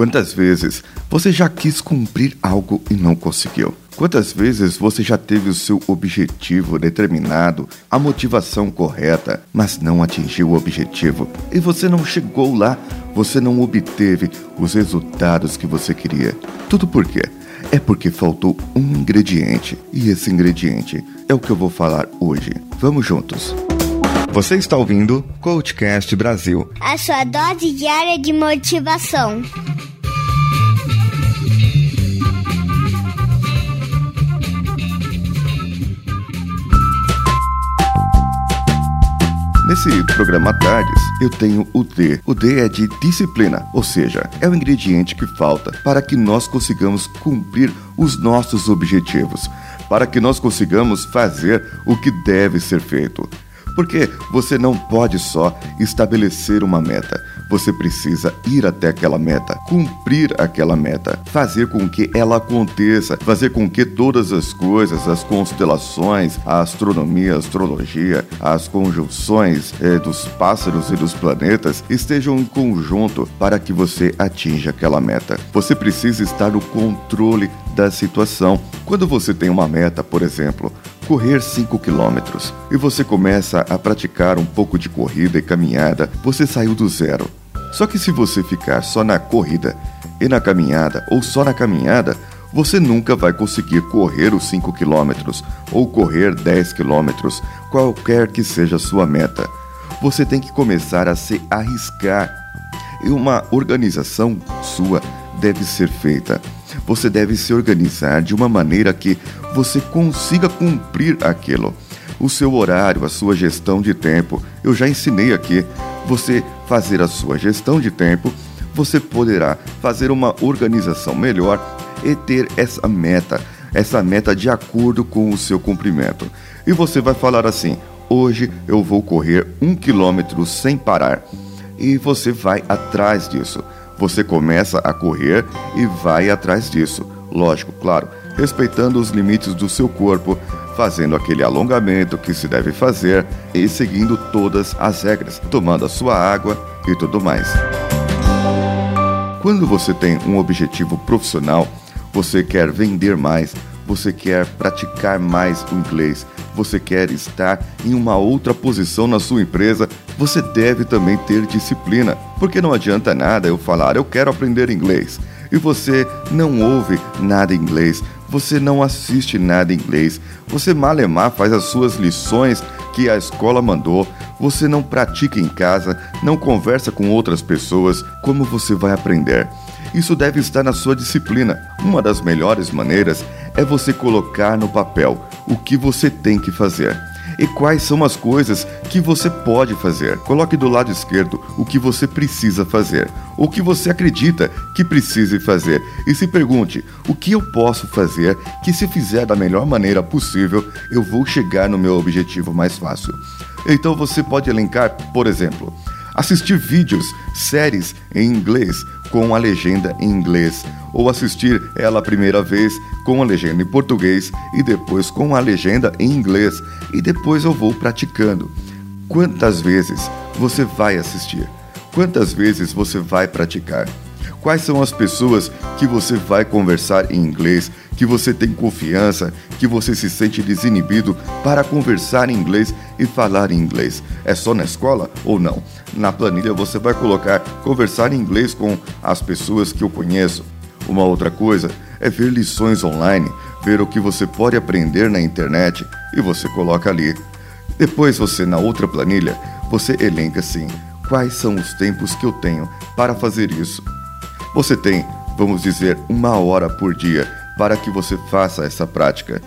Quantas vezes você já quis cumprir algo e não conseguiu? Quantas vezes você já teve o seu objetivo determinado, a motivação correta, mas não atingiu o objetivo e você não chegou lá, você não obteve os resultados que você queria? Tudo por quê? É porque faltou um ingrediente e esse ingrediente é o que eu vou falar hoje. Vamos juntos. Você está ouvindo Coachcast Brasil a sua dose diária de motivação. Nesse programa Tardes, eu tenho o D. O D é de disciplina, ou seja, é o ingrediente que falta para que nós consigamos cumprir os nossos objetivos, para que nós consigamos fazer o que deve ser feito. Porque você não pode só estabelecer uma meta, você precisa ir até aquela meta, cumprir aquela meta, fazer com que ela aconteça, fazer com que todas as coisas, as constelações, a astronomia, a astrologia, as conjunções eh, dos pássaros e dos planetas estejam em conjunto para que você atinja aquela meta. Você precisa estar no controle da situação. Quando você tem uma meta, por exemplo, correr 5 quilômetros e você começa a praticar um pouco de corrida e caminhada, você saiu do zero. Só que se você ficar só na corrida e na caminhada ou só na caminhada, você nunca vai conseguir correr os 5 quilômetros ou correr 10 quilômetros, qualquer que seja a sua meta. Você tem que começar a se arriscar. E uma organização sua deve ser feita. Você deve se organizar de uma maneira que você consiga cumprir aquilo. O seu horário, a sua gestão de tempo, eu já ensinei aqui. Você fazer a sua gestão de tempo, você poderá fazer uma organização melhor e ter essa meta, essa meta de acordo com o seu cumprimento. E você vai falar assim: hoje eu vou correr um quilômetro sem parar. E você vai atrás disso. Você começa a correr e vai atrás disso. Lógico, claro, respeitando os limites do seu corpo, fazendo aquele alongamento que se deve fazer e seguindo todas as regras, tomando a sua água e tudo mais. Quando você tem um objetivo profissional, você quer vender mais, você quer praticar mais o inglês, você quer estar em uma outra posição na sua empresa, você deve também ter disciplina. Porque não adianta nada eu falar eu quero aprender inglês e você não ouve nada em inglês, você não assiste nada em inglês, você malemar faz as suas lições que a escola mandou, você não pratica em casa, não conversa com outras pessoas, como você vai aprender? Isso deve estar na sua disciplina. Uma das melhores maneiras é você colocar no papel o que você tem que fazer e quais são as coisas que você pode fazer. Coloque do lado esquerdo o que você precisa fazer, o que você acredita que precise fazer e se pergunte: o que eu posso fazer que, se fizer da melhor maneira possível, eu vou chegar no meu objetivo mais fácil. Então você pode elencar, por exemplo, assistir vídeos, séries em inglês com a legenda em inglês, ou assistir ela a primeira vez com a legenda em português e depois com a legenda em inglês, e depois eu vou praticando. Quantas vezes você vai assistir? Quantas vezes você vai praticar? Quais são as pessoas que você vai conversar em inglês, que você tem confiança, que você se sente desinibido para conversar em inglês e falar em inglês? É só na escola ou não? Na planilha você vai colocar conversar em inglês com as pessoas que eu conheço. Uma outra coisa é ver lições online, ver o que você pode aprender na internet e você coloca ali. Depois você na outra planilha, você elenca assim: quais são os tempos que eu tenho para fazer isso? Você tem, vamos dizer, uma hora por dia para que você faça essa prática.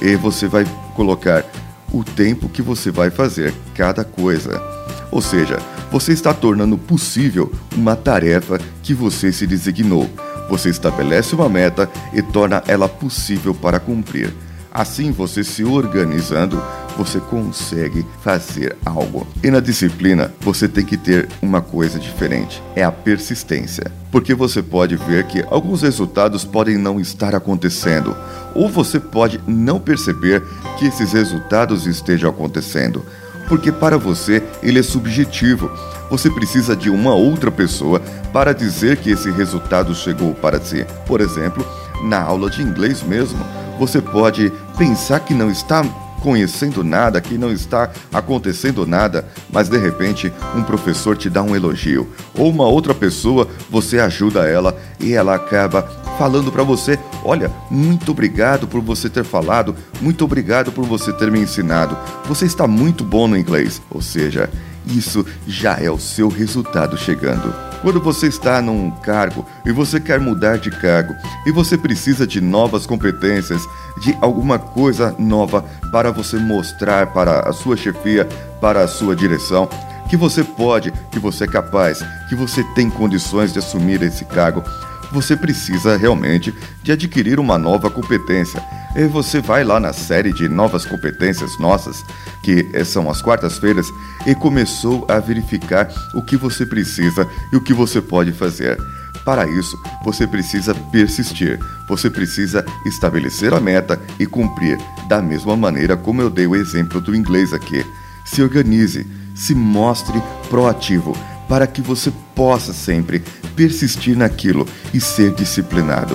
E você vai colocar o tempo que você vai fazer cada coisa. Ou seja, você está tornando possível uma tarefa que você se designou. Você estabelece uma meta e torna ela possível para cumprir. Assim, você se organizando, você consegue fazer algo. E na disciplina, você tem que ter uma coisa diferente: é a persistência. Porque você pode ver que alguns resultados podem não estar acontecendo, ou você pode não perceber que esses resultados estejam acontecendo porque para você ele é subjetivo. você precisa de uma outra pessoa para dizer que esse resultado chegou para si. Por exemplo, na aula de inglês mesmo, você pode pensar que não está conhecendo nada, que não está acontecendo nada, mas de repente um professor te dá um elogio, ou uma outra pessoa, você ajuda ela e ela acaba falando para você: "Olha, muito obrigado por você ter falado, muito obrigado por você ter me ensinado. Você está muito bom no inglês". Ou seja, isso já é o seu resultado chegando. Quando você está num cargo e você quer mudar de cargo e você precisa de novas competências, de alguma coisa nova para você mostrar para a sua chefia, para a sua direção, que você pode, que você é capaz, que você tem condições de assumir esse cargo, você precisa realmente de adquirir uma nova competência. E você vai lá na série de novas competências nossas, que são as quartas-feiras, e começou a verificar o que você precisa e o que você pode fazer. Para isso, você precisa persistir, você precisa estabelecer a meta e cumprir, da mesma maneira como eu dei o exemplo do inglês aqui. Se organize, se mostre proativo, para que você possa sempre persistir naquilo e ser disciplinado.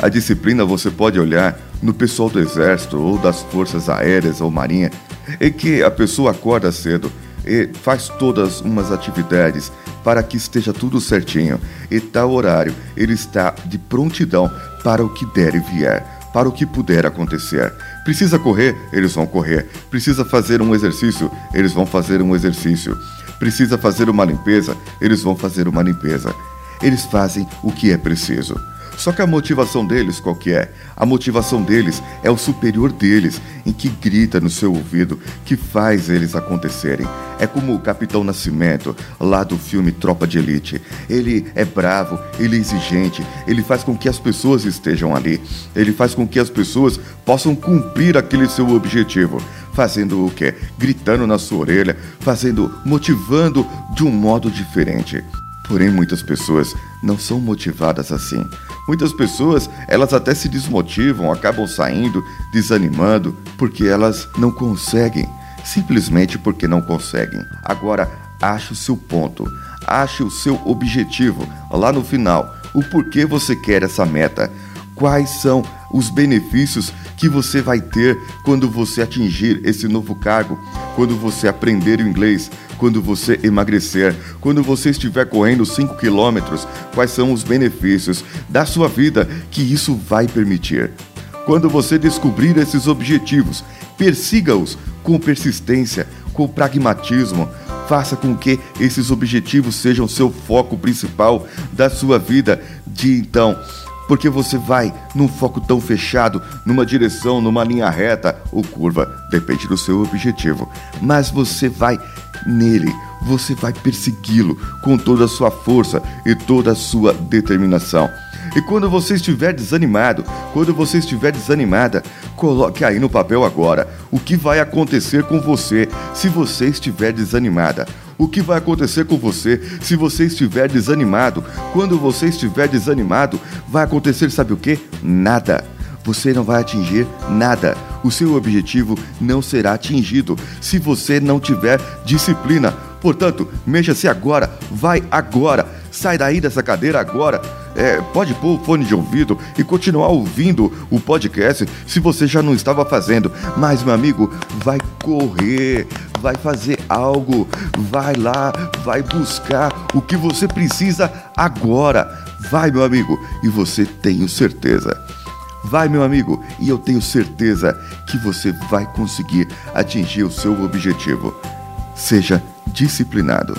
A disciplina você pode olhar no pessoal do exército ou das forças aéreas ou marinha, em que a pessoa acorda cedo e faz todas umas atividades para que esteja tudo certinho e tal horário ele está de prontidão para o que der e vier, para o que puder acontecer. Precisa correr, eles vão correr. Precisa fazer um exercício, eles vão fazer um exercício precisa fazer uma limpeza, eles vão fazer uma limpeza. Eles fazem o que é preciso. Só que a motivação deles qual que é? A motivação deles é o superior deles, em que grita no seu ouvido, que faz eles acontecerem. É como o Capitão Nascimento, lá do filme Tropa de Elite. Ele é bravo, ele é exigente, ele faz com que as pessoas estejam ali. Ele faz com que as pessoas possam cumprir aquele seu objetivo. Fazendo o quê? Gritando na sua orelha, fazendo, motivando de um modo diferente. Porém, muitas pessoas não são motivadas assim. Muitas pessoas, elas até se desmotivam, acabam saindo, desanimando, porque elas não conseguem, simplesmente porque não conseguem. Agora, ache o seu ponto, ache o seu objetivo lá no final, o porquê você quer essa meta, quais são os benefícios que você vai ter quando você atingir esse novo cargo, quando você aprender o inglês, quando você emagrecer, quando você estiver correndo 5 quilômetros, quais são os benefícios da sua vida que isso vai permitir. Quando você descobrir esses objetivos, persiga-os com persistência, com pragmatismo. Faça com que esses objetivos sejam seu foco principal da sua vida. De então, porque você vai num foco tão fechado, numa direção, numa linha reta. Ou curva, depende do seu objetivo, mas você vai nele, você vai persegui-lo com toda a sua força e toda a sua determinação. E quando você estiver desanimado, quando você estiver desanimada, coloque aí no papel agora o que vai acontecer com você se você estiver desanimada. O que vai acontecer com você se você estiver desanimado? Quando você estiver desanimado, vai acontecer, sabe o que? Nada. Você não vai atingir nada. O seu objetivo não será atingido se você não tiver disciplina. Portanto, mexa-se agora, vai agora, sai daí dessa cadeira agora. É, pode pôr o fone de ouvido e continuar ouvindo o podcast se você já não estava fazendo. Mas, meu amigo, vai correr, vai fazer algo, vai lá, vai buscar o que você precisa agora. Vai, meu amigo, e você tenho certeza. Vai, meu amigo, e eu tenho certeza que você vai conseguir atingir o seu objetivo. Seja disciplinado.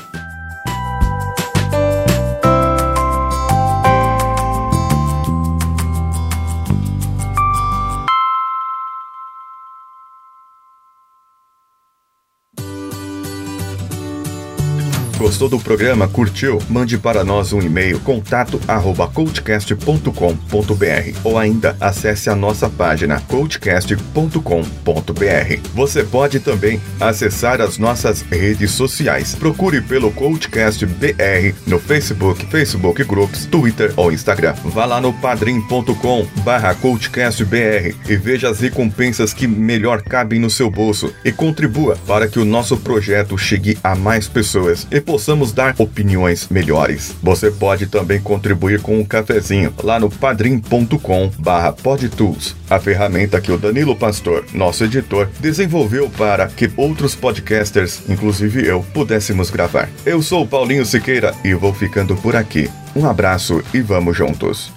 Gostou do programa, curtiu, mande para nós um e-mail contato ou ainda acesse a nossa página coachcast.com.br. Você pode também acessar as nossas redes sociais. Procure pelo Coachcast BR no Facebook, Facebook Groups, Twitter ou Instagram. Vá lá no padrim.com barra coachcastbr e veja as recompensas que melhor cabem no seu bolso e contribua para que o nosso projeto chegue a mais pessoas e dar opiniões melhores. Você pode também contribuir com um cafezinho lá no padrim.com barra podtools, a ferramenta que o Danilo Pastor, nosso editor, desenvolveu para que outros podcasters, inclusive eu, pudéssemos gravar. Eu sou Paulinho Siqueira e vou ficando por aqui. Um abraço e vamos juntos.